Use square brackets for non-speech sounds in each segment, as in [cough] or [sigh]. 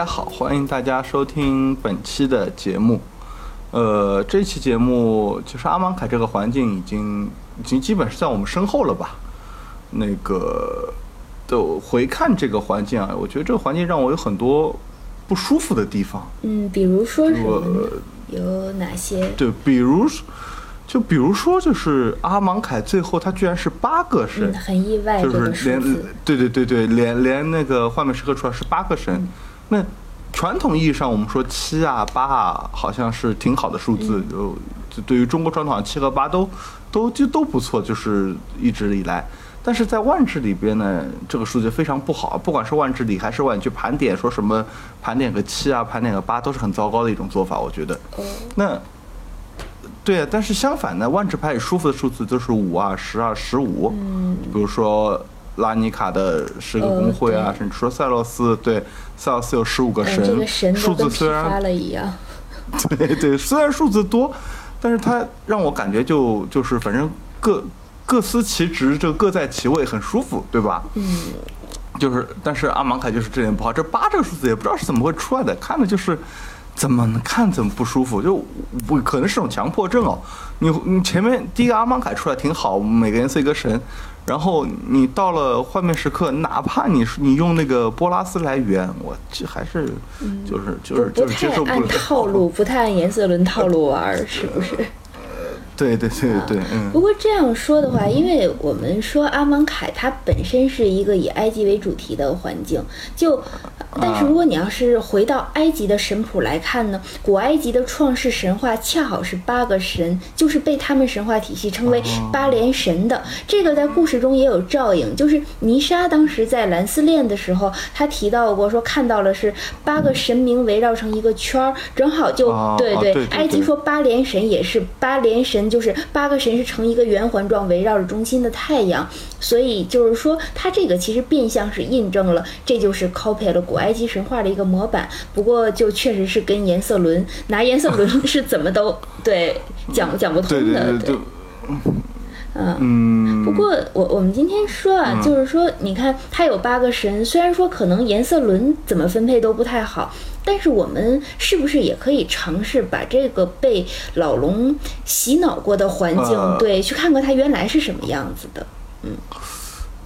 呃，大家好，欢迎大家收听本期的节目。呃，这期节目就是阿芒凯这个环境已经已经基本是在我们身后了吧？那个就回看这个环境啊，我觉得这个环境让我有很多不舒服的地方。嗯，比如说什么呢我？有哪些？对，比如就比如说，就是阿芒凯最后他居然是八个神嗯，，很意外就是连。对对对对，连连那个画面时刻出来是八个神，那传统意义上我们说七啊八啊，好像是挺好的数字，就就对于中国传统七和八都都就都不错，就是一直以来。但是在万智里边呢，这个数字非常不好，不管是万智里还是万你去盘点，说什么盘点个七啊，盘点个八，都是很糟糕的一种做法，我觉得。哦，那对啊，但是相反呢，万智牌里舒服的数字就是五啊、十啊、十五。嗯，比如说拉尼卡的十个工会啊，甚至说塞洛斯，对，塞洛斯有十五个嗯，神，这个神数字虽然发了一样。[laughs] 对对，虽然数字多，但是它让我感觉就就是反正各各司其职，这各在其位，很舒服，对吧？嗯，就是，但是阿芒凯就是这点不好，这八这个数字也不知道是怎么会出来的，看的就是怎么看怎么不舒服，就我可能是种强迫症哦。你你前面第一个阿芒凯出来挺好，每个颜色一个神，然后你到了幻灭时刻，哪怕你是你用那个波拉斯来圆，我这还是就是就是就是接受不了套路，不太按颜色轮套路玩，是不是？对对对对，嗯。不过这样说的话，因为我们说阿芒凯它本身是一个以埃及为主题的环境，就，但是如果你要是回到埃及的神谱来看呢，古埃及的创世神话恰好是八个神，就是被他们神话体系称为八连神的。这个在故事中也有照应，就是尼莎当时在蓝丝恋的时候，他提到过说看到了是八个神明围绕成一个圈儿，正好就、对对。埃及说八连神也是八连神，就是八个神是成一个圆环状围绕着中心的太阳，所以就是说它这个其实变相是印证了，这就是 copy 了古埃及神话的一个模板。不过就确实是跟颜色轮拿颜色轮 [laughs] 是怎么都对讲讲不对通的，对对对，嗯。嗯，不过我我们今天说啊，就是说，你看它有八个神，虽然说可能颜色轮怎么分配都不太好，但是我们是不是也可以尝试把这个被老龙洗脑过的环境，呃对，去看看它原来是什么样子的？嗯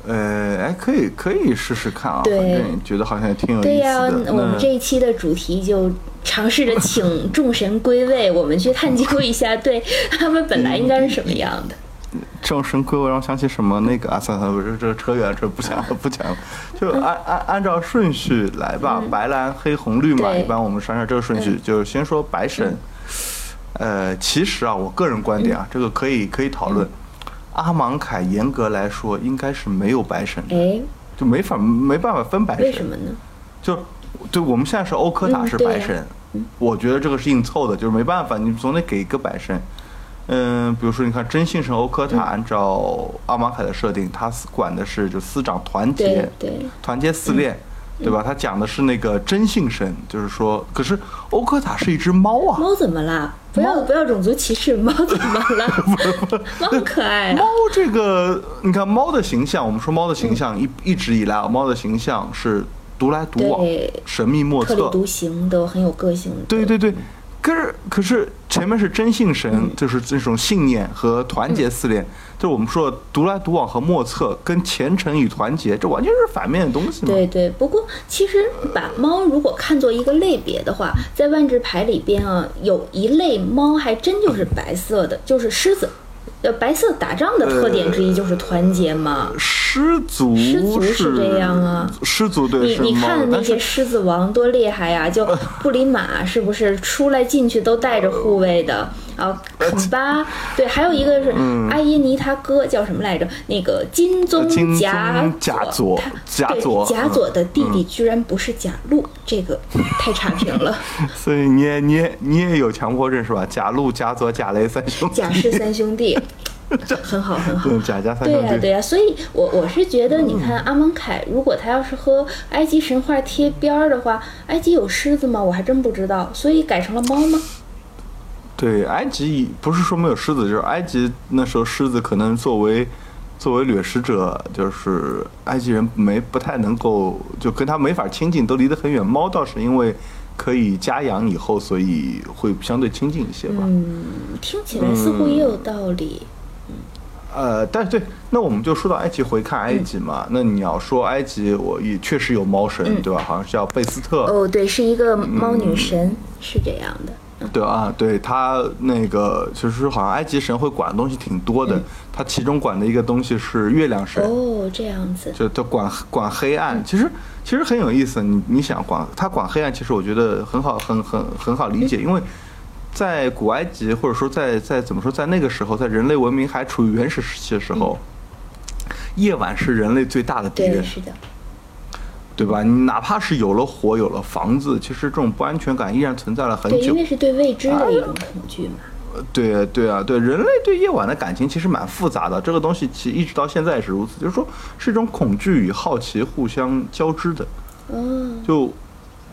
呃，哎，可以可以试试看啊，对反正觉得好像也挺有意思对呀、的。我们这一期的主题就尝试着请众神归位，我们去探究一下，对他们本来应该是什么样的。众神龟，我，让我想起什么那个啊，算了，不是这个扯远了，这不讲了，[laughs] 不讲。了，就按按按照顺序来吧，白蓝黑红绿嘛，一般我们按照这个顺序，就是先说白神。呃，其实啊，我个人观点啊，这个可以可以讨论。阿芒凯严格来说应该是没有白神的，哎，就没法没办法分白神。为什么呢？就对我们现在是欧科塔是白神，我觉得这个是硬凑的，就是没办法，你总得给一个白神。嗯，比如说你看真性神欧科塔，嗯。按照阿马凯的设定，他管的是就司长团对结，对，团结四链，对吧？他讲的是那个真性神，就是说，可是欧科塔是一只猫啊，猫怎么啦？不要不要种族歧视，猫怎么了？[laughs] [laughs] 猫很可爱啊。猫。这个，你看猫的形象，我们说猫的形象一一直以来啊，猫的形象是独来独往对，神秘莫测，特立独行，的很有个性的。对对对，可是可是前面是真信神，就是这种信念和团结四连，就是我们说的独来独往和莫测，跟虔诚与团结，这完全是反面的东西嘛。对对，不过其实把猫如果看作一个类别的话，在万智牌里边啊，有一类猫还真就是白色的，就是狮子。呃，白色打仗的特点之一就是团结嘛。狮族狮族是是这样啊，狮族对你你看那些狮子王多厉害呀、就 [laughs] 布里马是不是出来进去都带着护卫的啊？肯巴对，还有一个是阿耶尼他哥叫什么来着？那个金宗嗯金甲宗甲佐他对甲佐贾佐的弟弟居然不是贾路，这个 [laughs] 太差评了。所以你也你也你也有强迫症是吧？贾路、贾佐、贾雷三兄弟，贾氏三兄弟，[laughs] 很好很好。对贾家三对呀、对呀、所以我我是觉得，你看阿蒙凯，如果他要是和埃及神话贴边儿的话，埃及有狮子吗？我还真不知道，所以改成了猫吗？对，埃及不是说没有狮子，就是埃及那时候狮子可能作为作为掠食者，就是埃及人没不太能够，就跟他没法亲近，都离得很远。猫倒是因为可以家养以后，所以会相对亲近一些吧。嗯，听起来似乎也有道理。呃，但是对，那我们就说到埃及，回看埃及嘛。那你要说埃及，我也确实有猫神，对吧？好像是叫贝斯特。哦，对，是一个猫女神，是这样的。对啊，对他那个，其实好像埃及神会管的东西挺多的。他其中管的一个东西是月亮神。哦，这样子。就他管管黑暗，其实其实很有意思。你你想管他管黑暗，其实我觉得很好，很很很好理解，因为。在古埃及，或者说在在怎么说，在那个时候，在人类文明还处于原始时期的时候，夜晚是人类最大的敌人，是的，对吧？你哪怕是有了火，有了房子，其实这种不安全感依然存在了很久。对，因为是对未知的一种恐惧嘛。对啊，对啊，对，人类对夜晚的感情其实蛮复杂的，这个东西其一直到现在也是如此，就是说是一种恐惧与好奇互相交织的。嗯，就。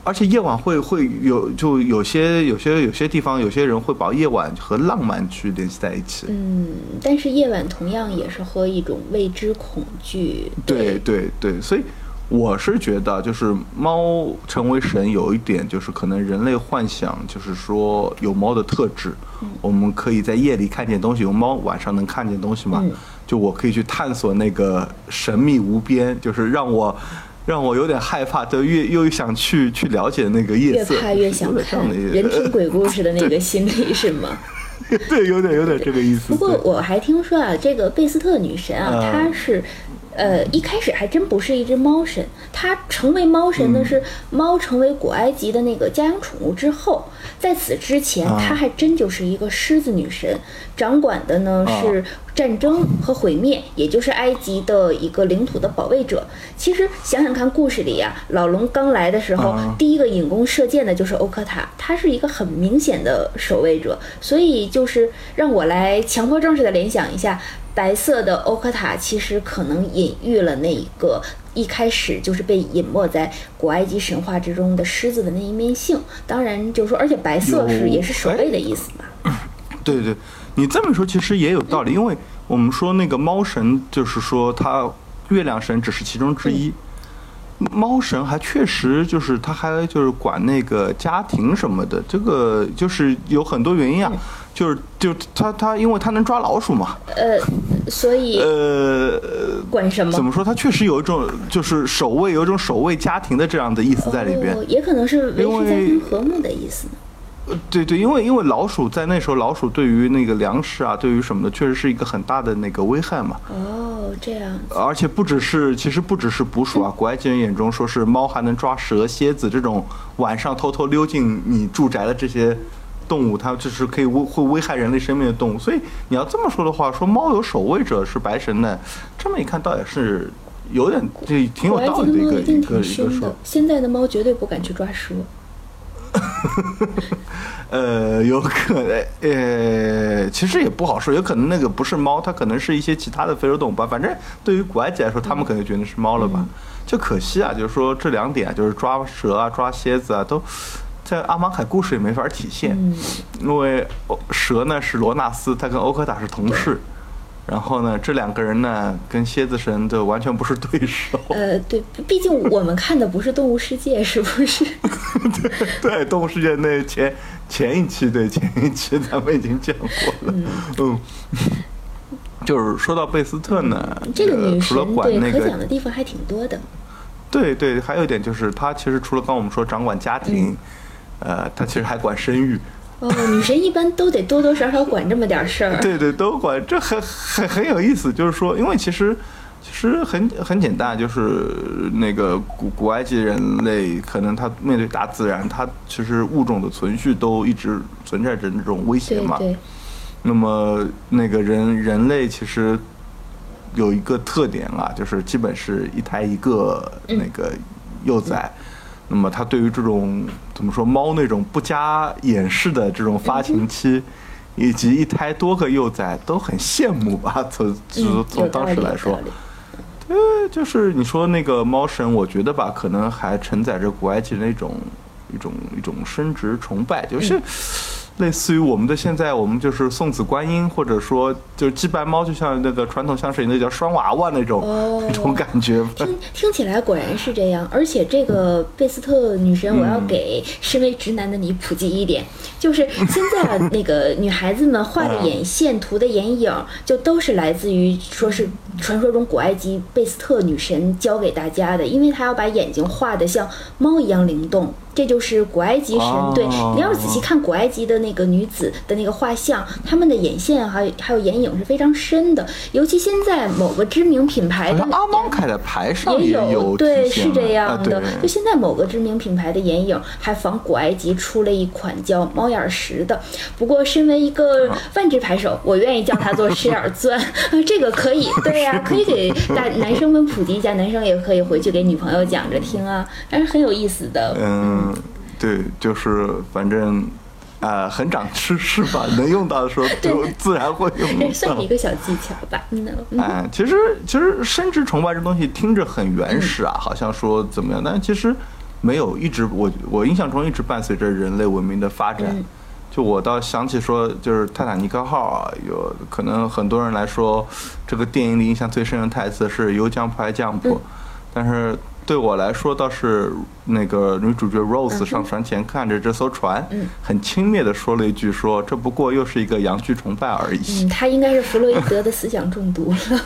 而且夜晚会会有，就有些有些有些地方，有些人会把夜晚和浪漫去联系在一起。嗯，但是夜晚同样也是和一种未知恐惧。对对对，所以我是觉得，就是猫成为神有一点，就是可能人类幻想，就是说有猫的特质，我们可以在夜里看见东西，有猫晚上能看见东西嘛？就我可以去探索那个神秘无边，就是让我。让我有点害怕，就越又想去去了解那个夜色，越怕越想看人听鬼故事的那个心理是吗？对，有点有点这个意思。不过我还听说啊，这个贝斯特女神啊，她是。呃，一开始还真不是一只猫神，它成为猫神呢是猫成为古埃及的那个家养宠物之后，在此之前，它还真就是一个狮子女神，掌管的呢是战争和毁灭，也就是埃及的一个领土的保卫者。其实想想看，故事里呀，老龙刚来的时候，第一个引弓射箭的就是欧科塔，他是一个很明显的守卫者，所以就是让我来强迫症似的联想一下。白色的欧科塔其实可能隐喻了那一个一开始就是被隐没在古埃及神话之中的狮子的那一面性。当然，就是说，而且白色是也是守卫的意思嘛。对对，你这么说其实也有道理，因为我们说那个猫神，就是说它月亮神只是其中之一。猫神还确实就是他还就是管那个家庭什么的，这个就是有很多原因啊。就是就他他因为他能抓老鼠嘛，呃，所以呃管什么？怎么说？他确实有一种就是守卫，有一种守卫家庭的这样的意思在里边，也可能是维持家庭和睦的意思。呃，对对，因为因为老鼠在那时候，老鼠对于那个粮食啊，对于什么的，确实是一个很大的那个危害嘛。哦，这样。而且不只是，其实不只是捕鼠啊，古埃及人眼中说是猫还能抓蛇、蝎子这种晚上偷偷溜进你住宅的这些。动物它就是可以危会危害人类生命的动物，所以你要这么说的话，说猫有守卫者是白神呢，这么一看倒也是有点这挺有道理的一个一个一个说。[laughs] 现在的猫绝对不敢去抓蛇。呃，有可能，呃，其实也不好说，有可能那个不是猫，它可能是一些其他的非洲动物吧。反正对于古埃及来说，他们可能觉得是猫了吧。就可惜啊，就是说这两点，就是抓蛇啊、抓蝎子啊都。在阿芒凯故事也没法体现，因为蛇呢是罗纳斯，他跟欧科塔是同事，然后呢这两个人呢跟蝎子神就完全不是对手。呃，对，毕竟我们看的不是动物世界，是不是？[laughs] 对，动物世界那前前一期，对前一期咱们已经讲过了。嗯，就是说到贝斯特呢，这个女神对可讲的地方还挺多的。对对，还有一点就是，他其实除了刚我们说掌管家庭。呃，他其实还管生育。哦，女神一般都得多多少少管这么点事儿。[laughs] 对对，都管，这很很很有意思。就是说，因为其实其实很很简单，就是那个古古埃及人类，可能他面对大自然，他其实物种的存续都一直存在着那种威胁嘛。对。那么那个人人类其实有一个特点啊，就是基本是一胎一个那个幼崽。那么，他对于这种怎么说猫那种不加掩饰的这种发情期，以及一胎多个幼崽，都很羡慕吧？从从从当时来说，对，就是你说那个猫神，我觉得吧，可能还承载着古埃及那种一种一种生殖崇拜，就是类似于我们的现在，我们就是送子观音，或者说就是祭拜猫，就像那个传统香水那叫双娃娃那种、哦那种感觉。听听起来果然是这样，而且这个贝斯特女神，我要给身为直男的你普及一点，就是现在啊那个女孩子们画的眼线、涂的眼影，就都是来自于说是传说中古埃及贝斯特女神教给大家的，因为她要把眼睛画得像猫一样灵动。这就是古埃及神，哦对你要是仔细看古埃及的那个女子的那个画像，她们的眼线还有还有眼影是非常深的，尤其现在某个知名品牌的阿芒凯的牌上也有对，是这样的。啊就现在某个知名品牌的眼影还仿古埃及出了一款叫猫眼石的。不过，身为一个啊万智牌手，我愿意叫它做石眼钻。啊，[laughs] 这个可以，对呀、可以给大男生们普及一下，男生也可以回去给女朋友讲着听啊，还是很有意思的。嗯，对，就是反正。啊、很长知识吧，能用到的时候 [laughs] 就自然会用到算是到一。个小技巧吧。嗯，嗯哎，其实其实生殖崇拜这东西听着很原始啊，好像说怎么样，但其实没有一直我我印象中一直伴随着人类文明的发展。嗯就我倒想起说，就是泰坦尼克号啊，有可能很多人来说，这个电影里印象最深的台词是 “You jump, I jump”，、嗯但是对我来说倒是那个女主角 Rose 上船前看着这艘船，嗯很轻蔑的说了一句说这不过又是一个阳具崇拜而已。嗯，他应该是弗洛伊德的思想中毒了。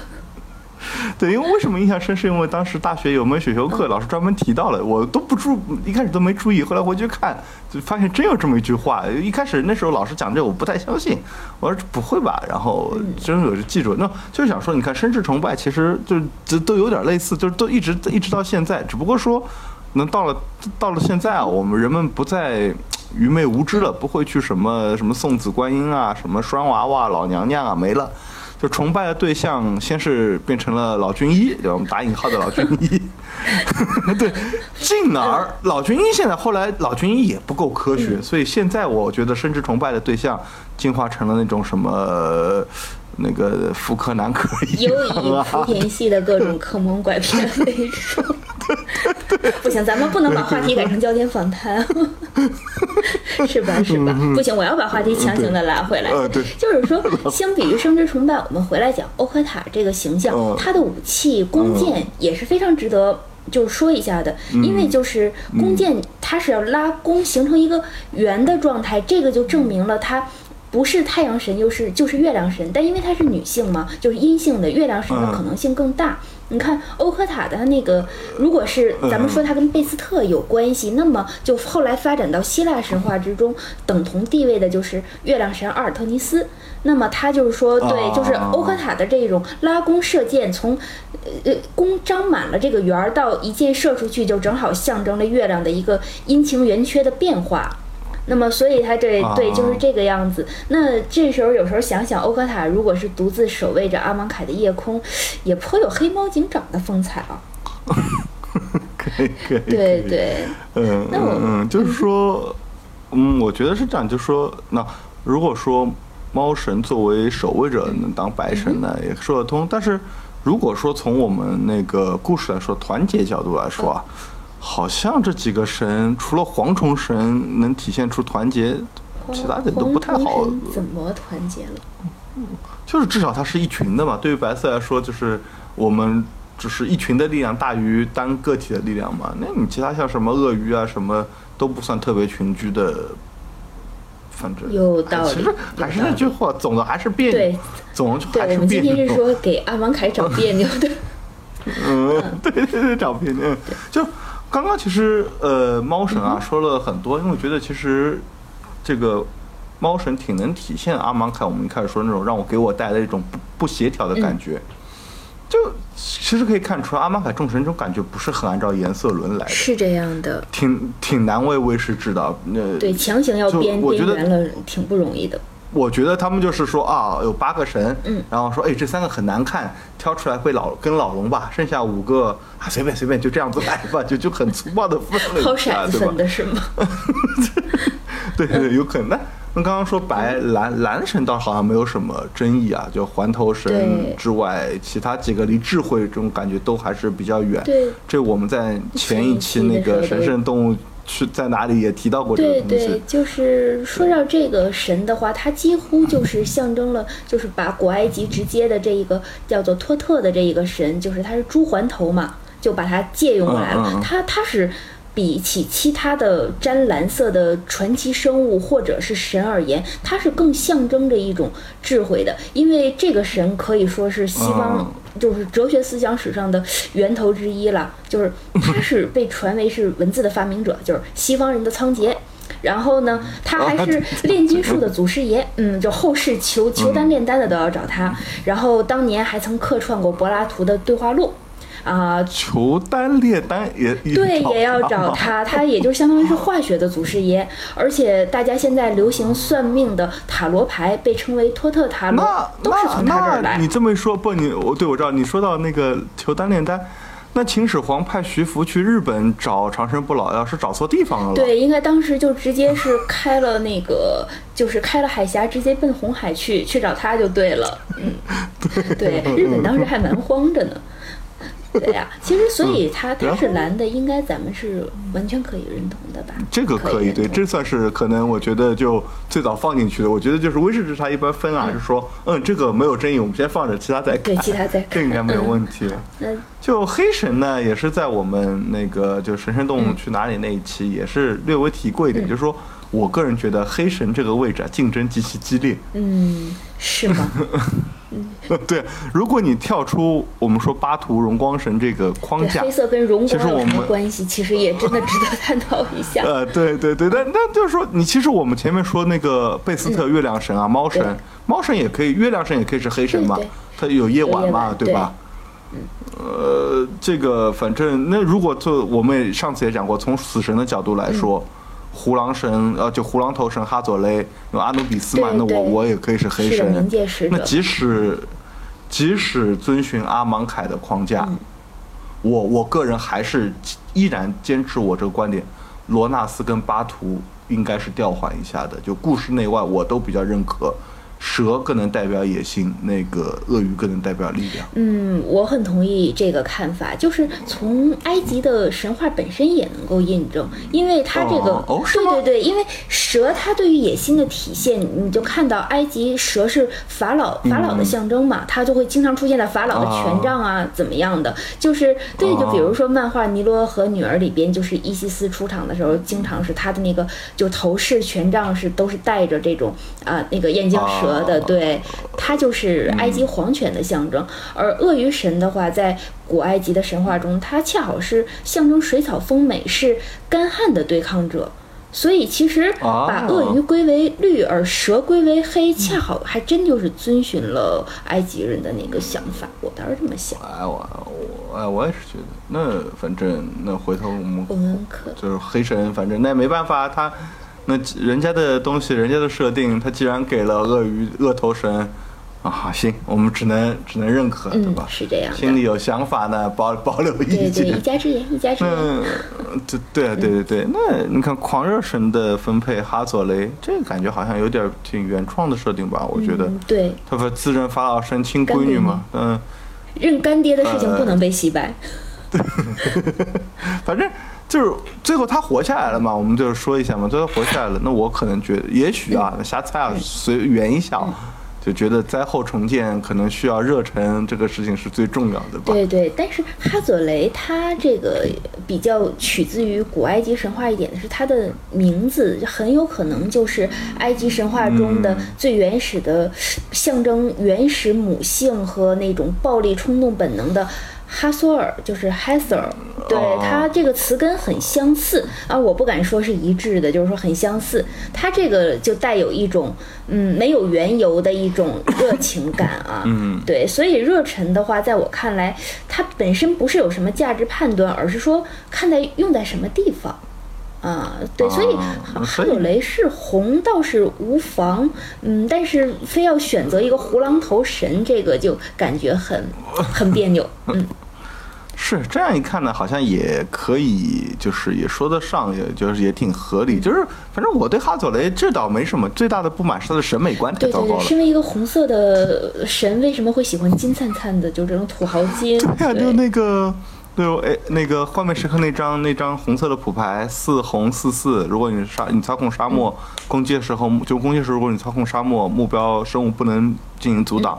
[laughs] 对，因为为什么印象深？是因为当时大学有门选修课，老师专门提到了，我都不注，一开始都没注意，后来回去看，就发现真有这么一句话。一开始那时候老师讲这，我不太相信，我说不会吧？然后真有就记住，那就是想说，你看生殖崇拜，其实就这都有点类似，就是都一直一直到现在，只不过说，能到了到了现在啊，我们人们不再。愚昧无知了，不会去什么什么送子观音啊，什么拴娃娃、老娘娘啊，没了。就崇拜的对象，先是变成了老军医，对吧？我们打引号的老军医。[laughs] 对，进而老军医现在后来老军医也不够科学，所以现在我觉得生殖崇拜的对象进化成了那种什么那个妇科男科医尤以生莆啊，[laughs] 田系的各种坑蒙 [laughs] 拐骗为主。不行，咱们不能把话题改成焦点访谈，[laughs] 是吧？是吧？不行，我要把话题强行的拉回来。就是说，相比于生殖崇拜，我们回来讲欧克塔这个形象，嗯他的武器弓箭也是非常值得。就是说一下的，因为就是弓箭，它是要拉弓形成一个圆的状态，这个就证明了它不是太阳神，又是就是月亮神，但因为她是女性嘛，就是阴性的，月亮神的可能性更大。你看欧科塔的那个，如果是咱们说它跟贝斯特有关系，那么就后来发展到希腊神话之中，等同地位的就是月亮神阿尔特尼斯。那么他就是说，对，就是欧科塔的这种拉弓射箭，从呃呃弓张满了这个圆儿到一箭射出去，就正好象征了月亮的一个阴晴圆缺的变化。那么，所以他对对就是这个样子。那这时候有时候想想，欧科塔如果是独自守卫着阿芒凯的夜空，也颇有黑猫警长的风采啊。[laughs] 可以可以。对可以对，嗯那我嗯嗯，就是说，嗯，我觉得是这样，就是说，那如果说猫神作为守卫者能当白神呢，也说得通。但是如果说从我们那个故事来说，团结角度来说啊，好像这几个神除了蝗虫神能体现出团结，其他的都不太好怎么团结了？就是至少它是一群的嘛。对于白色来说，就是我们只是一群的力量大于单个体的力量嘛。那你其他像什么鳄鱼啊，什么都不算特别群居的，反正有道理其实还是那句话，总的还是别对扭，总还是我们今。天是说给阿芒凯找别扭的。嗯，[laughs] 对对对，找别扭。就刚刚其实呃，猫神啊说了很多，因为我觉得其实这个猫神挺能体现阿芒凯我们一开始说那种让我给我带来一种不不协调的感觉。就其实可以看出来，阿玛凯众神这种感觉不是很按照颜色轮来的，是这样的，挺挺难为威士治的。呃，对，强行要就编我觉得编圆了，挺不容易的。我觉得他们就是说啊，有八个神，嗯然后说哎这三个很难看，挑出来会老跟老龙吧，剩下五个啊随便随便就这样子来吧，[laughs] 就就很粗暴的分了抛骰子对？的是吗？对 [laughs] 对对，[laughs] 有可能。那那刚刚说白蓝蓝神倒好像没有什么争议啊，就环头神之外，其他几个离智慧这种感觉都还是比较远。对这我们在前一期那个神圣动物去在哪里也提到过这对个东西。对对，就是说到这个神的话，它几乎就是象征了，就是把古埃及直接的这一个叫做托特的这一个神，就是它是猪环头嘛，就把它借用过来了。嗯嗯嗯它它是比起其他的沾蓝色的传奇生物或者是神而言，它是更象征着一种智慧的，因为这个神可以说是西方。嗯就是哲学思想史上的源头之一了，就是他 [laughs] 是被传为是文字的发明者，就是西方人的仓颉。然后呢，他还是 [laughs] 炼金术的祖师爷，嗯，就后世求求丹炼丹的都要找他。然后当年还曾客串过柏拉图的对话录，啊、求丹炼丹也也对，也要找他，他也就相当于是化学的祖师爷。而且大家现在流行算命的塔罗牌，被称为托特塔罗，都是从他这儿来你。这么一说，不，你我对我知道你说到那个求丹炼丹，那秦始皇派徐福去日本找长生不老药是找错地方了了。对，应该当时就直接是开了那个，就是开了海峡，直接奔红海去去找他就对了。嗯，[laughs] 对，日本当时还蛮慌着呢。对呀、其实所以他他是蓝的，应该咱们是完全可以认同的吧？这个可以，对，这算是可能我觉得就最早放进去的。我觉得就是威士忌它一般分啊，是说，嗯，这个没有争议，我们先放着，其他再看。对其他再看这应该没有问题。那就黑神呢，也是在我们那个就神圣动嗯物去哪里那一期也是略微提过一点，就是说我个人觉得黑神这个位置啊，竞争极其激烈。嗯，是吗？[laughs] [laughs] 对，如果你跳出我们说巴图荣光神这个框，架黑，色跟荣其光关系？其实也真的值得探讨一下。呃，对对对，但那就是说，你其实我们前面说那个贝斯特月亮神啊，猫神，猫神也可以，月亮神也可以是黑神嘛对对，它有夜晚嘛，晚对吧？呃，这个反正那如果就我们也上次也讲过，从死神的角度来说，嗯胡狼神呃就胡狼头神哈佐雷，有阿努比斯嘛，那我我也可以是黑神。那即使即使遵循阿芒凯的框架，嗯我我个人还是依然坚持我这个观点，罗纳斯跟巴图应该是调换一下的，就故事内外我都比较认可。蛇更能代表野心，那个鳄鱼更能代表力量。嗯，我很同意这个看法，就是从埃及的神话本身也能够印证，因为它这个，哦哦对对对，因为蛇它对于野心的体现，你就看到埃及蛇是法老法老的象征嘛，它就会经常出现在法老的权杖啊，怎么样的，就是对，就比如说漫画《尼罗河女儿》里边，就是伊西斯出场的时候，经常是他的那个就头饰权杖是都是带着这种啊、那个眼镜蛇的，哦对，它就是埃及皇权的象征。而鳄鱼神的话，在古埃及的神话中，它恰好是象征水草丰美，是干旱的对抗者。所以其实把鳄鱼归为绿，而蛇归为黑，恰好还真就是遵循了埃及人的那个想法。我倒是这么想。哎，我我哎，我也是觉得，那反正那回头我们我们可就是黑神，反正那也没办法，他那人家的东西，人家的设定，他既然给了鳄鱼鳄头神啊，行，我们只能只能认可，对嗯吧？是这样心里有想法呢，保 [laughs] 保留意对对，一见。家之言，一家之言。嗯，对对啊对对对，那你看狂热神的分配，哈佐雷，这个感觉好像有点挺原创的设定吧？我觉得嗯，对，他不自认法老神亲闺女嘛，嗯。认干爹的事情不能被洗白。对 [laughs] 反正就是最后他活下来了嘛，我们就是说一下嘛，最后活下来了。那我可能觉得，也许啊，瞎猜啊，随缘一下啊，就觉得灾后重建可能需要热忱，这个事情是最重要的吧。对对，但是哈佐雷他这个比较取自于古埃及神话一点的是，他的名字很有可能就是埃及神话中的最原始的象征原始母性和那种暴力冲动本能的。哈索尔就是 Hathor，对哦。它这个词根很相似。啊，我不敢说是一致的，就是说很相似。它这个就带有一种嗯没有缘由的一种热情感啊，[laughs] 嗯。对，所以热忱的话，在我看来，它本身不是有什么价值判断，而是说看在用在什么地方。啊，对，所以啊哈佐雷是红倒是无妨，嗯，但是非要选择一个胡狼头神，这个就感觉很 [laughs] 很别扭，嗯，[laughs] 是这样一看呢，好像也可以，就是也说得上，也就是也挺合理。就是反正我对哈佐雷这倒没什么，最大的不满是他的审美观太对对对，糟糕了。身为一个红色的神，为什么会喜欢金灿灿的，就这种土豪金？对呀、就那个对，哎，那个幻灭时刻那张那张红色的普牌四红四四，如果你沙你操控沙漠攻击的时候，就攻击的时候如果你操控沙漠目标生物不能进行阻挡，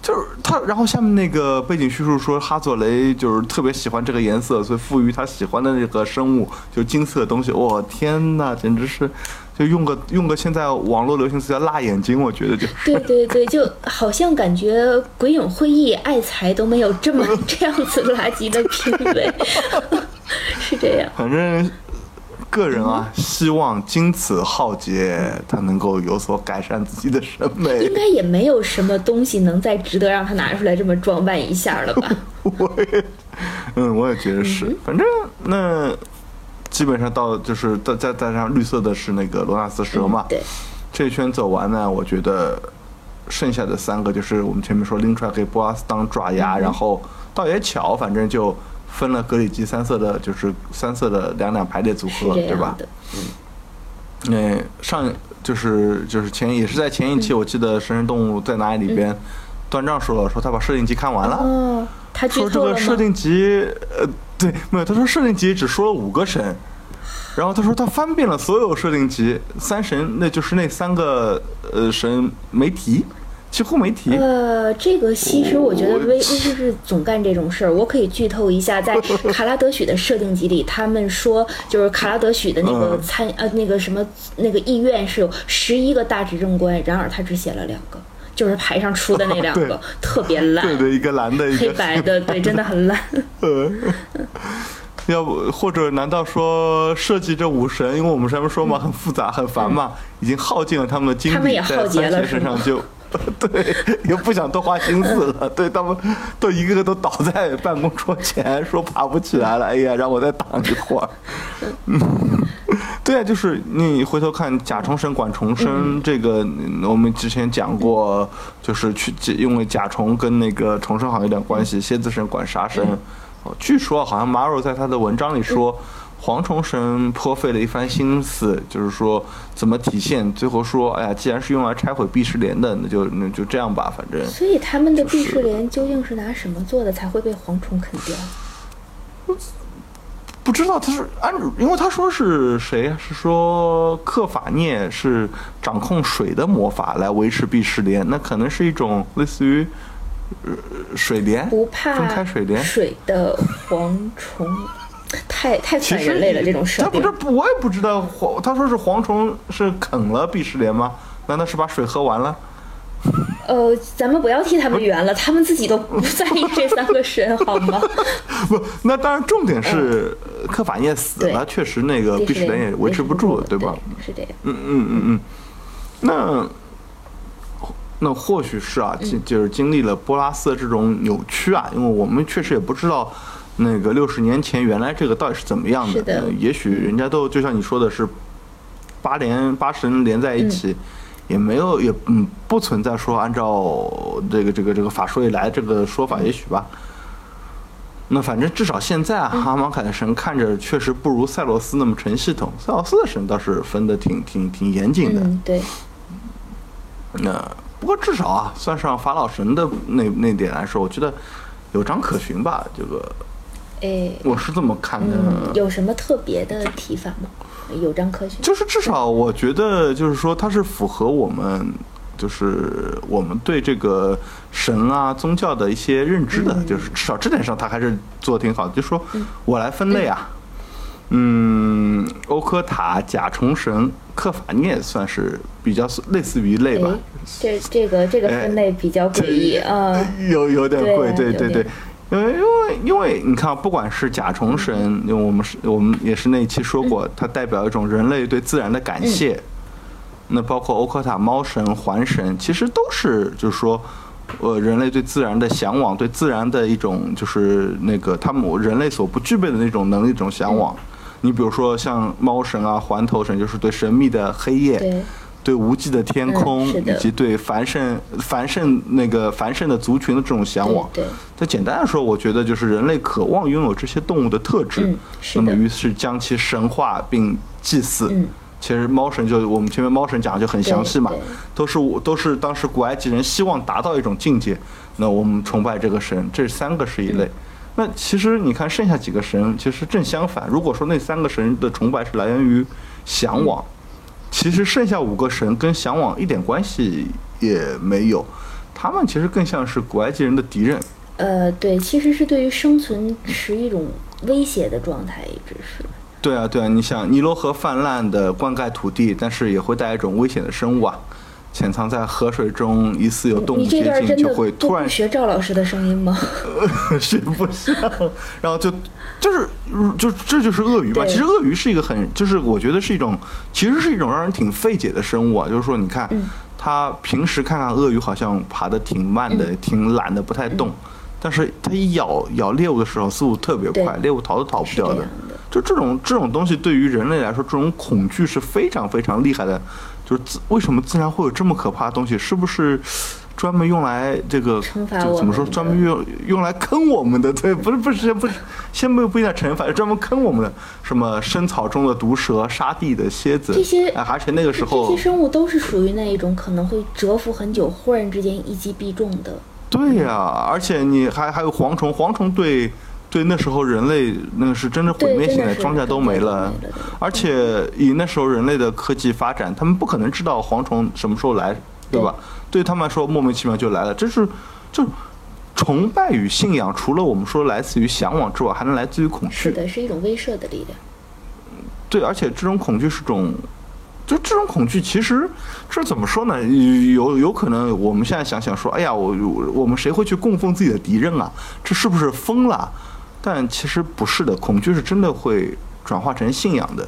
就是他，然后下面那个背景叙述说哈佐雷就是特别喜欢这个颜色，所以赋予他喜欢的那个生物就金色的东西，我天呐，简直是。就用个用个现在网络流行词叫“辣眼睛”，我觉得就对对对，就好像感觉鬼影会议爱财都没有这么 [laughs] 这样子垃圾的品味，[laughs] 是这样。反正个人啊，希望经此浩劫，他能够有所改善自己的审美。应该也没有什么东西能再值得让他拿出来这么装扮一下了吧？[laughs] 我也，嗯，我也觉得是。反正那。基本上到就是再再再上绿色的是那个罗纳斯蛇嘛，对，这一圈走完呢，我觉得剩下的三个就是我们前面说拎出来给波拉斯当爪牙，然后倒也巧，反正就分了格里基三色的，就是三色的两两排列组合，对吧？嗯，那上就是就是前也是在前一期，我记得神神动物在哪里里边，断章说了，说他把设定集看完了，哦，他说这个设定集呃。[laughs] 对，没有。他说设定集只说了五个神，然后他说他翻遍了所有设定集，三神那就是那三个呃神没提，几乎没提。呃，这个其实我觉得威威士是总干这种事儿。我可以剧透一下，在 [laughs] 卡拉德许的设定集里，他们说就是卡拉德许的那个参呃那个什么那个意愿是有十一个大执政官，然而他只写了两个，就是牌上出的那两个 [laughs] 特别烂，对的，一个蓝的，一个黑白的，对，[laughs] 真的很烂。[laughs] 要不或者难道说设计这五神？因为我们上面说嘛，很复杂很烦嘛，已经耗尽了他们的精力在三神身上，就 [laughs] 对，也不想多花心思了。对他们都一个个都倒在办公桌前，说爬不起来了。哎呀，让我再躺一会儿。嗯，[laughs] 对啊，就是你回头看甲虫神管虫生这个，我们之前讲过，就是去因为甲虫跟那个虫生好像有点关系，蝎子神管啥生。据说好像马若在他的文章里说，蝗虫神颇费了一番心思，就是说怎么体现。最后说，哎呀，既然是用来拆毁毕士莲的，那就那就这样吧，反正。所以他们的毕士莲究竟是拿什么做的，才会被蝗虫啃掉？不知道，他是按，因为他说是谁？是说克法涅是掌控水的魔法来维持毕士莲，那可能是一种类似于。水莲不怕分开水莲水的蝗虫，太太反人类了这种设定。他不是，我也不知道蝗。他说是蝗虫是啃了碧石莲吗？难道是把水喝完了？呃，咱们不要替他们圆了，他们自己都不 [laughs] 在意这三个神，好吗？[laughs] 不，那当然，重点是科法涅死了，确实那个碧石莲也维持不住，对吧？是这样。嗯嗯嗯嗯，那。那或许是啊，经就是经历了波拉斯这种扭曲啊，因为我们确实也不知道那个六十年前原来这个到底是怎么样的。也许人家都就像你说的是八连八神连在一起，也没有也嗯不存在说按照这个这个这个法术以来这个说法，也许吧。那反正至少现在啊，阿芒凯的神看着确实不如赛罗斯那么成系统。赛罗斯的神倒是分的挺挺挺严谨的。对。那。不过至少啊，算上法老神的那那点来说，我觉得有章可循吧。这个，哎，我是这么看的。有什么特别的提法吗？有章科学。就是至少我觉得，就是说它是符合我们，就是我们对这个神啊宗教的一些认知的。就是至少这点上，它还是做的挺好的。就说我来分类啊。嗯，欧科塔、甲虫神、克法涅算是比较类似于类吧。这这个这个分类比较诡异啊，有有点贵，对对对。因为因为因为你看，不管是甲虫神，因为我们是我们也是那一期说过，它代表一种人类对自然的感谢。那包括欧科塔猫神、环神，其实都是就是说，呃，人类对自然的向往，对自然的一种就是那个他们人类所不具备的那种能力，一种向往。你比如说像猫神啊、环头神，就是对神秘的黑夜、对无际的天空，以及对繁盛、繁盛那个繁盛的族群的这种向往。对，那简单的说，我觉得就是人类渴望拥有这些动物的特质，那么于是将其神化并祭祀。其实猫神就我们前面猫神讲的就很详细嘛，都是都是当时古埃及人希望达到一种境界，那我们崇拜这个神，这三个是一类。那其实你看剩下几个神，其实正相反。如果说那三个神的崇拜是来源于向往，其实剩下五个神跟向往一点关系也没有，他们其实更像是古埃及人的敌人。呃，对，其实是对于生存持一种威胁的状态，一直是。对啊，对啊，你想尼罗河泛滥的灌溉土地，但是也会带一种危险的生物啊，潜藏在河水中，疑似有动物接近，就会突然学赵老师的声音吗？[laughs] 学不像，然后就就是就这就是鳄鱼吧。其实鳄鱼是一个很，就是我觉得是一种，其实是一种让人挺费解的生物啊。就是说，你看，嗯它平时看看鳄鱼好像爬得挺慢的，挺懒的，不太动，但是它一咬咬猎物的时候速度特别快，猎物逃都逃不掉。的。就这种这种东西，对于人类来说，这种恐惧是非常非常厉害的。就是自为什么自然会有这么可怕的东西？是不是专门用来这个惩罚就怎么说？专门用用来坑我们的？[laughs] 对，不是不是不是，先不不一定惩罚，专门坑我们的。什么深草中的毒蛇、沙地的蝎子，这些哎，而且那个时候这些，生物都是属于那一种可能会蛰伏很久，忽然之间一击必中的。对呀、而且你还还有蝗虫，蝗虫对对那时候人类那个是真的毁，灭性的，庄稼都没了。而且以那时候人类的科技发展，他们不可能知道蝗虫什么时候来，对吧？对他们来说莫名其妙就来了，这是就崇拜与信仰，除了我们说来自于向往之外，还能来自于恐惧。是的，是一种威慑的力量。对，而且这种恐惧是种，就这种恐惧其实这怎么说呢？有有可能我们现在想想说，哎呀，我我我们谁会去供奉自己的敌人啊？这是不是疯了？但其实不是的，恐惧是真的会转化成信仰的。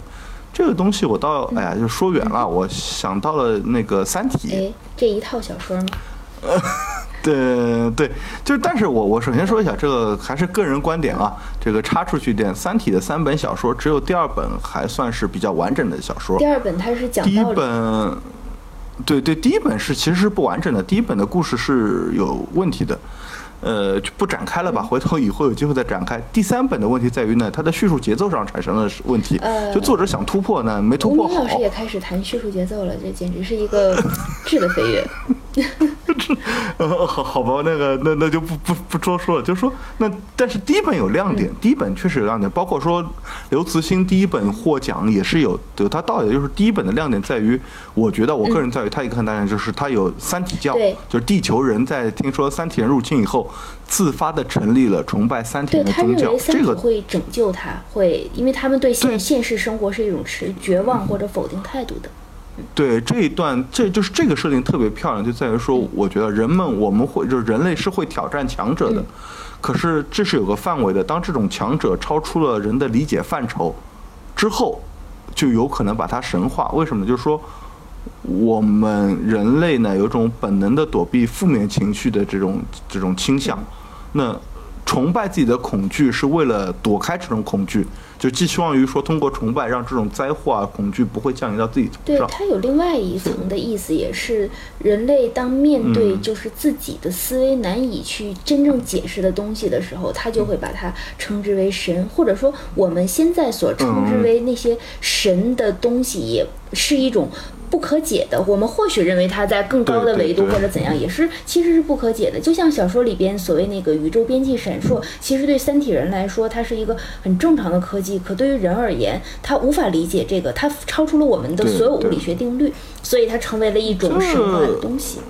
这个东西我倒哎呀，就说远了，我想到了那个《三体》。哎，这一套小说吗？[laughs] 对对，就是，但是我我首先说一下，这个还是个人观点啊，这个插出去一点，《三体》的三本小说，只有第二本还算是比较完整的小说第。二本它是讲第一，本，对对，第一本是其实是不完整的，第一本的故事是有问题的，呃，就不展开了吧，回头以后有机会再展开。第三本的问题在于呢，它的叙述节奏上产生了问题，呃就作者想突破呢，没突破好老。师也开始谈叙述节奏了，这简直是一个质的飞跃。[laughs] 呃，好好吧，那个那那就不不不多说了，就说那但是第一本有亮点，第一本确实有亮点，包括说刘慈欣第一本获奖也是有有他道理，就是第一本的亮点在于，我觉得我个人在于他一个很大亮点就是他有三体教对，就是地球人在听说三体人入侵以后，自发的成立了崇拜三体人的宗教这个会拯救他，会因为他们对现现实生活是一种持绝望或者否定态度的。对这一段，这就是这个设定特别漂亮，就在于说，我觉得人们我们会就是人类是会挑战强者的，可是这是有个范围的。当这种强者超出了人的理解范畴之后，就有可能把它神化。为什么？就是说，我们人类呢有种本能的躲避负面情绪的这种这种倾向，那崇拜自己的恐惧是为了躲开这种恐惧，就寄希望于说通过崇拜让这种灾祸啊恐惧不会降临到自己头上对，上。它有另外一层的意思，也是人类当面对嗯就是自己的思维难以去真正解释的东西的时候，他就会把它称之为神，或者说我们现在所称之为那些神的东西，也是一种。不可解的，我们或许认为它在更高的维度或者怎样，也是其实是不可解的。就像小说里边所谓那个宇宙边际闪烁，其实对三体人来说，它是一个很正常的科技，可对于人而言，他无法理解这个，它超出了我们的所有物理学定律，所以它成为了一种神话的东西。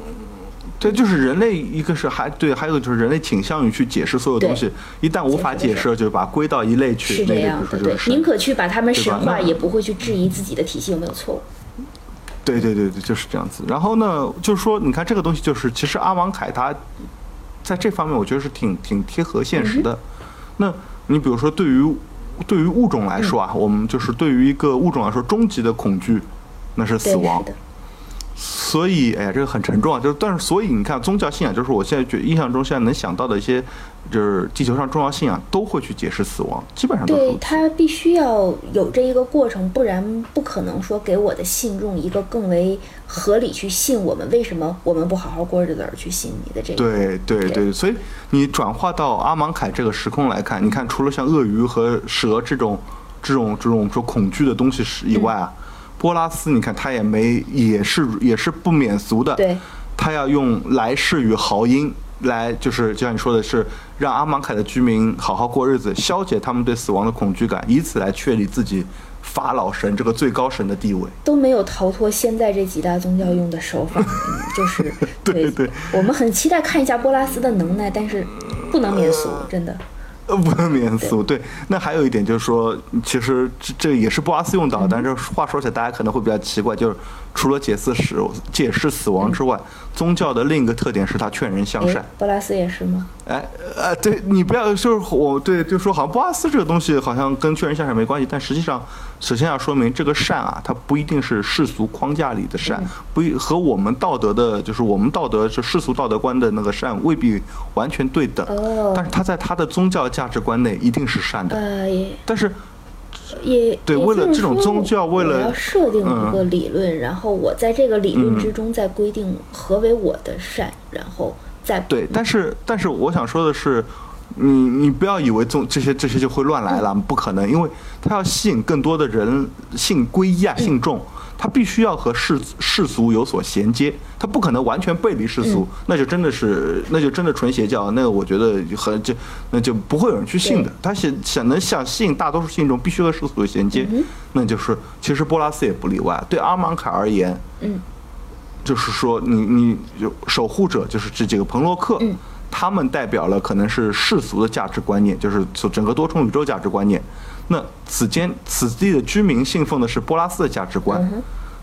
对，就是人类，一个是还对，还有就是人类倾向于去解释所有东西，一旦无法解释，就把它归到一类去，是这样的，对宁可去把他们神话，也不会去质疑自己的体系有没有错误。对对对对，就是这样子。然后呢，就是说，你看这个东西，就是其实阿王凯他在这方面，我觉得是挺挺贴合现实嗯的。那你比如说，对于对于物种来说啊，我们就是对于一个物种来说，终极的恐惧那是，死亡是。的，所以，哎呀，这个很沉重啊。就是，但是，所以你看，宗教信仰就是我现在觉印象中现在能想到的一些，就是地球上重要信仰都会去解释死亡，基本上都。对他必须要有这一个过程，不然不可能说给我的信众一个更为合理去信我们为什么我们不好好过日子而去信你的这个。对对对对，所以你转化到阿芒凯这个时空来看，你看除了像鳄鱼和蛇这种这种这种说恐惧的东西是以外啊，波拉斯你看他也没也是也是不免俗的，对他要用来世与豪音来就是就像你说的是让阿芒凯的居民好好过日子，消解他们对死亡的恐惧感，以此来确立自己法老神这个最高神的地位。都没有逃脱现在这几大宗教用的手法，嗯、就是对 [laughs] 对，我们很期待看一下波拉斯的能耐，但是不能免俗，真的。呃，[laughs] 不能免俗。对，那还有一点就是说，其实这这也是布拉斯用导，但是话说起来，大家可能会比较奇怪，就是除了解释死解释死亡之外，宗教的另一个特点是它劝人向善。波拉斯也是吗？哎，呃，对你不要就是我对就说好像波拉斯这个东西好像跟劝人向善没关系，但实际上，首先要说明这个善啊，它不一定是世俗框架里的善，不一和我们道德的，就是我们道德是世俗道德观的那个善未必完全对等。哦。但是他在他的宗教价值观内一定是善的。呃，但是。也对，为了这种宗教，为了要设定一个理论，然后我在这个理论之中再规定何为我的善，然后再对。但是，但是我想说的是，你你不要以为宗这些这些就会乱来了，不可能，因为他要吸引更多的人信皈依啊，信众。他必须要和世世俗有所衔接，他不可能完全背离世俗，那就真的是，那就真的纯邪教。那个我觉得很就那就不会有人去信的。他想想能想吸引大多数信众，必须和世俗有衔接，那就是其实波拉斯也不例外。对阿芒凯而言，嗯，就是说你你守护者就是这几个彭洛克，他们代表了可能是世俗的价值观念，就是整个多重宇宙价值观念。那此间此地的居民信奉的是波拉斯的价值观，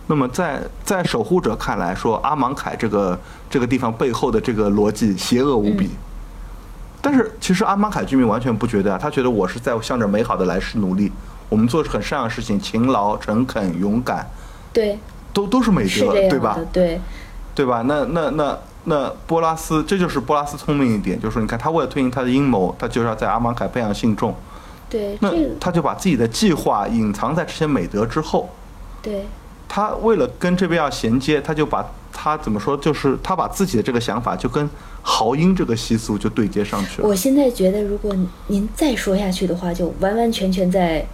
那么在在守护者看来说，阿芒凯这个这个地方背后的这个逻辑邪恶无比，但是其实阿芒凯居民完全不觉得啊，他觉得我是在向着美好的来世努力，我们做很善良的事情，勤劳、诚恳、勇敢，对，都都是美德，对吧？对，对吧？那那那那波拉斯，这就是波拉斯聪明一点，就是说，你看他为了推行他的阴谋，他就是要在阿芒凯培养信众。对，那他就把自己的计划隐藏在这些美德之后。对，他为了跟这边要衔接，他就把他怎么说，就是他把自己的这个想法就跟豪英这个习俗就对接上去了。我现在觉得，如果您再说下去的话，就完完全全在。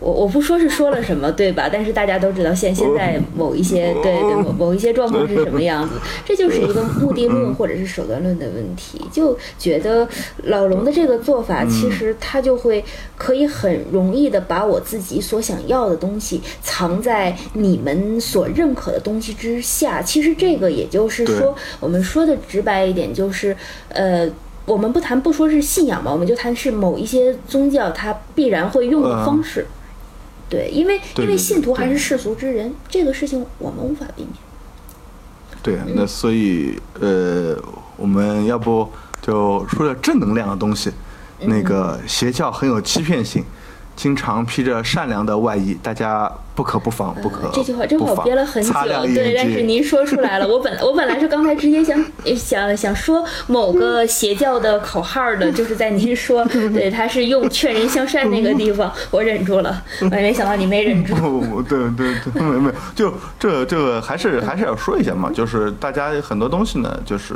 我我不说是说了什么，对吧？但是大家都知道现现在某一些对对某某一些状况是什么样子，这就是一个目的论或者是手段论的问题。就觉得老龙的这个做法，其实他就会可以很容易的把我自己所想要的东西藏在你们所认可的东西之下。其实这个也就是说，我们说的直白一点，就是呃，我们不谈不说是信仰吧，我们就谈是某一些宗教它必然会用的方式。对，因为因为信徒还是世俗之人，这个事情我们无法避免。对，那所以呃，我们要不就说点正能量的东西。那个邪教很有欺骗性。经常披着善良的外衣，大家不可不防，不可。这句话，这话我憋了很久，对，但是您说出来了。我本我本来是刚才直接想想想说某个邪教的口号的，就是在您说，[laughs] 对，他是用劝人向善那个地方，我忍住了，我没想到你没忍住。[laughs] 对对对，没没，就这这个还是还是要说一下嘛，就是大家很多东西呢，就是。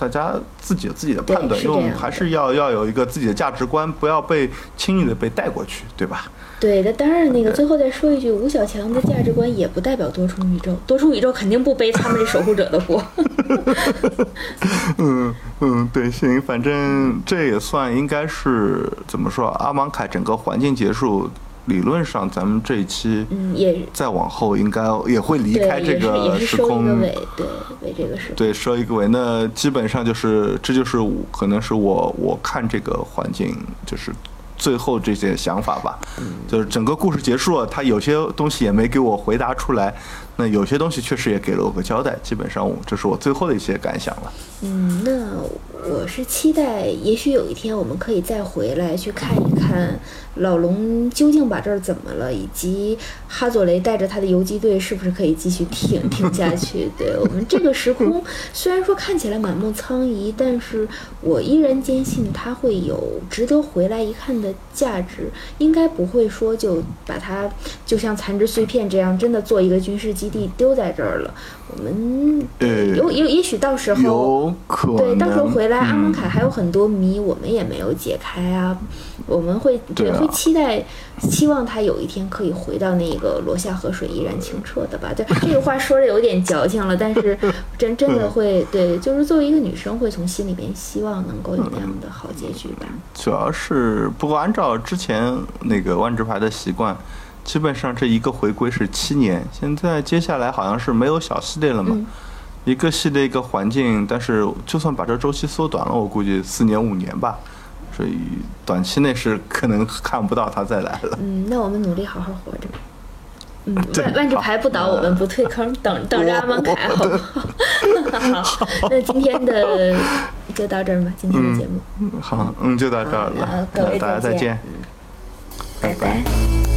大家自己有自己的判断，用还是要要有一个自己的价值观，不要被轻易的被带过去，对吧？对那，当然那个最后再说一句，吴小强的价值观也不代表多重宇宙，多重宇宙肯定不背他们这守护者的锅。[laughs] 嗯嗯，对，行，反正这也算应该是怎么说？阿芒凯整个环境结束。理论上，咱们这一期嗯也再往后应该也会离开这个时空，对，为这个时对收一个尾。那基本上就是这就是可能是我我看这个环境就是最后这些想法吧。就是整个故事结束了，他有些东西也没给我回答出来，那有些东西确实也给了我个交代。基本上我这是我最后的一些感想了。嗯，那我是期待，也许有一天我们可以再回来去看一看。老龙究竟把这儿怎么了？以及哈佐雷带着他的游击队是不是可以继续挺挺下去？[laughs] 对我们这个时空，[laughs] 虽然说看起来满目苍夷，但是我依然坚信它会有值得回来一看的价值。应该不会说就把它就像残肢碎片这样，真的做一个军事基地丢在这儿了。我们有有也许到时候对到时候回来，阿蒙凯还有很多谜我们也没有解开啊。我们会对会期待希望他有一天可以回到那个罗夏河水依然清澈的吧。对，这个话说的有点矫情了，但是真真的会对，就是作为一个女生，会从心里边希望能够有那样的好结局吧。主要是不过按照之前那个万智牌的习惯，基本上这一个回归是七年，现在接下来好像是没有小系列了嘛。一个系列一个环境，但是就算把这周期缩短了，我估计四年五年吧。所以短期内是可能看不到他再来了。嗯，那我们努力好好活着。嗯，万万智牌不倒，我们不退坑，等等着阿芒凯，好不好？好，[laughs] 那今天的 [laughs] 就到这儿吧，今天的节目。嗯，好，嗯，就到这儿了，各位大家再见，拜拜。